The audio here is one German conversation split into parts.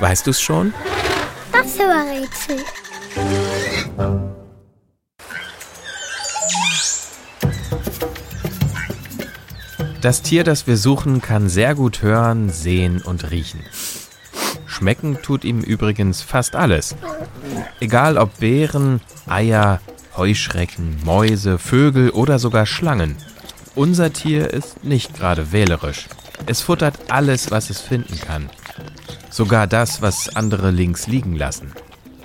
Weißt du's schon? Das war Rätsel. Das Tier, das wir suchen, kann sehr gut hören, sehen und riechen. Schmecken tut ihm übrigens fast alles. Egal ob Beeren, Eier, Heuschrecken, Mäuse, Vögel oder sogar Schlangen. Unser Tier ist nicht gerade wählerisch. Es futtert alles, was es finden kann. Sogar das, was andere links liegen lassen.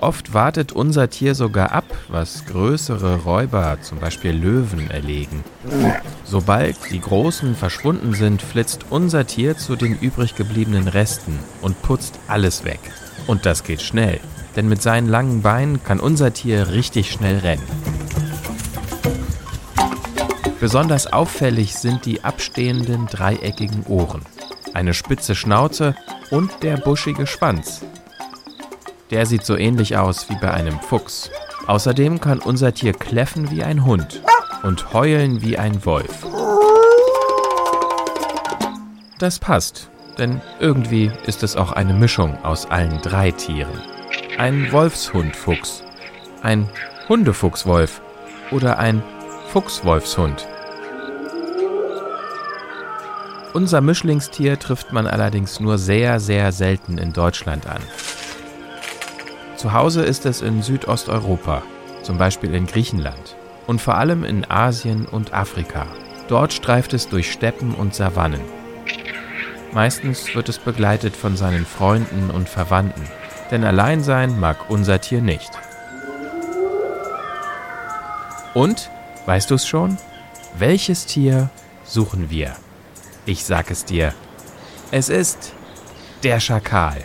Oft wartet unser Tier sogar ab, was größere Räuber, zum Beispiel Löwen, erlegen. Sobald die Großen verschwunden sind, flitzt unser Tier zu den übrig gebliebenen Resten und putzt alles weg. Und das geht schnell, denn mit seinen langen Beinen kann unser Tier richtig schnell rennen. Besonders auffällig sind die abstehenden dreieckigen Ohren, eine spitze Schnauze und der buschige Schwanz, der sieht so ähnlich aus wie bei einem Fuchs. Außerdem kann unser Tier kläffen wie ein Hund und heulen wie ein Wolf. Das passt, denn irgendwie ist es auch eine Mischung aus allen drei Tieren. Ein Wolfshundfuchs, ein Hundefuchswolf oder ein Fuchswolfshund. Unser Mischlingstier trifft man allerdings nur sehr, sehr selten in Deutschland an. Zu Hause ist es in Südosteuropa, zum Beispiel in Griechenland und vor allem in Asien und Afrika. Dort streift es durch Steppen und Savannen. Meistens wird es begleitet von seinen Freunden und Verwandten, denn allein sein mag unser Tier nicht. Und, weißt du es schon? Welches Tier suchen wir? Ich sag es dir. Es ist der Schakal.